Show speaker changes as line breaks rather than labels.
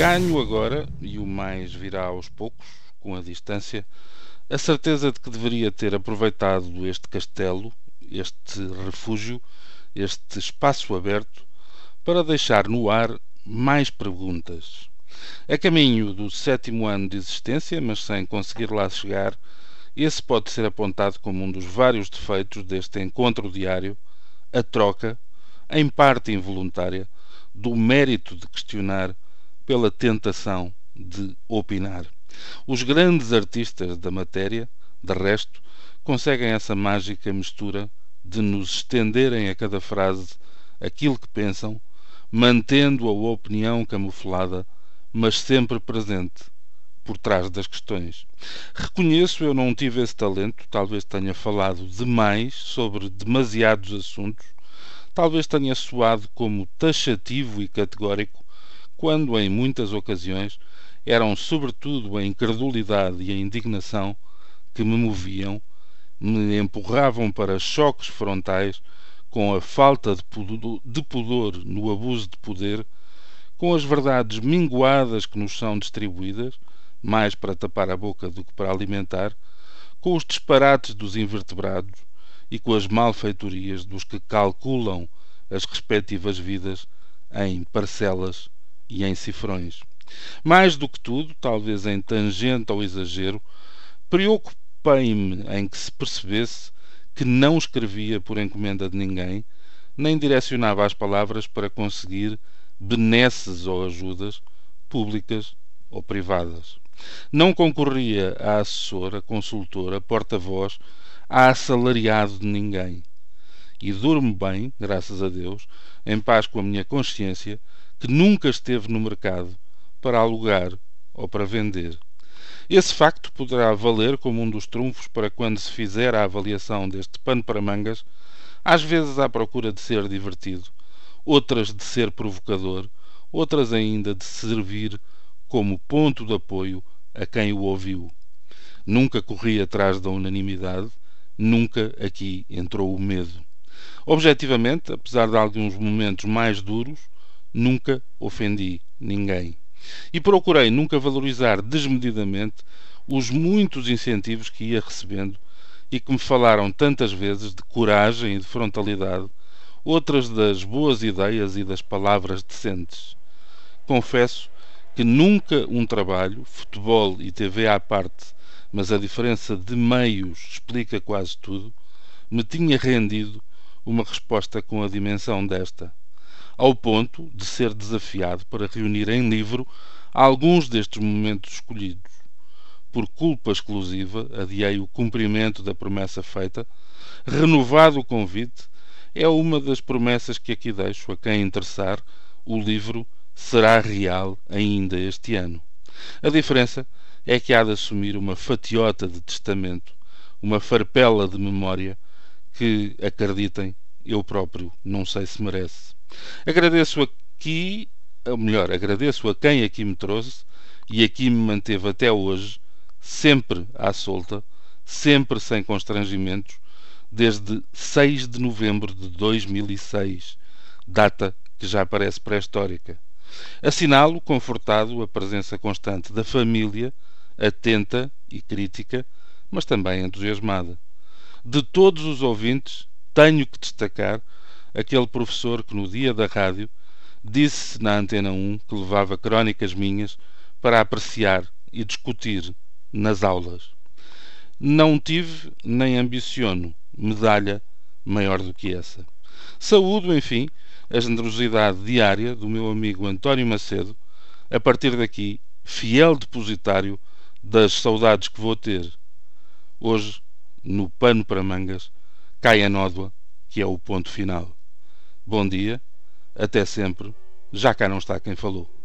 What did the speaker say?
Ganho agora, e o mais virá aos poucos, com a distância, a certeza de que deveria ter aproveitado este castelo, este refúgio, este espaço aberto, para deixar no ar mais perguntas. A caminho do sétimo ano de existência, mas sem conseguir lá chegar, esse pode ser apontado como um dos vários defeitos deste encontro diário, a troca, em parte involuntária, do mérito de questionar pela tentação de opinar. Os grandes artistas da matéria, de resto, conseguem essa mágica mistura de nos estenderem a cada frase aquilo que pensam, mantendo a opinião camuflada, mas sempre presente por trás das questões. Reconheço eu não tive esse talento, talvez tenha falado demais sobre demasiados assuntos, talvez tenha soado como taxativo e categórico quando em muitas ocasiões eram sobretudo a incredulidade e a indignação que me moviam, me empurravam para choques frontais com a falta de pudor, no abuso de poder, com as verdades minguadas que nos são distribuídas, mais para tapar a boca do que para alimentar, com os disparates dos invertebrados e com as malfeitorias dos que calculam as respectivas vidas em parcelas e em cifrões. Mais do que tudo, talvez em tangente ao exagero, preocupei-me em que se percebesse que não escrevia por encomenda de ninguém, nem direcionava as palavras para conseguir benesses ou ajudas, públicas ou privadas. Não concorria a assessor, a consultor, a porta-voz, a assalariado de ninguém. E durmo bem, graças a Deus, em paz com a minha consciência, que nunca esteve no mercado para alugar ou para vender. Esse facto poderá valer como um dos trunfos para quando se fizer a avaliação deste pano para mangas, às vezes à procura de ser divertido, outras de ser provocador, outras ainda de servir como ponto de apoio a quem o ouviu. Nunca corri atrás da unanimidade, nunca aqui entrou o medo. Objetivamente, apesar de alguns momentos mais duros, nunca ofendi ninguém. E procurei nunca valorizar desmedidamente os muitos incentivos que ia recebendo e que me falaram tantas vezes de coragem e de frontalidade, outras das boas ideias e das palavras decentes. Confesso que nunca um trabalho, futebol e TV à parte, mas a diferença de meios explica quase tudo, me tinha rendido uma resposta com a dimensão desta ao ponto de ser desafiado para reunir em livro alguns destes momentos escolhidos. Por culpa exclusiva, adiei o cumprimento da promessa feita, renovado o convite, é uma das promessas que aqui deixo a quem interessar, o livro será real ainda este ano. A diferença é que há de assumir uma fatiota de testamento, uma farpela de memória que, acreditem, eu próprio não sei se merece. Agradeço aqui, ou melhor, agradeço a quem aqui me trouxe e aqui me manteve até hoje, sempre à solta, sempre sem constrangimentos, desde 6 de novembro de 2006, data que já parece pré-histórica. Assinalo, confortado, a presença constante da família, atenta e crítica, mas também entusiasmada. De todos os ouvintes, tenho que destacar aquele professor que no dia da rádio disse na Antena 1 que levava crónicas minhas para apreciar e discutir nas aulas. Não tive nem ambiciono medalha maior do que essa. Saúdo, enfim, a generosidade diária do meu amigo António Macedo, a partir daqui, fiel depositário das saudades que vou ter. Hoje, no pano para mangas, cai a nódoa, que é o ponto final. Bom dia, até sempre, já cá não está quem falou.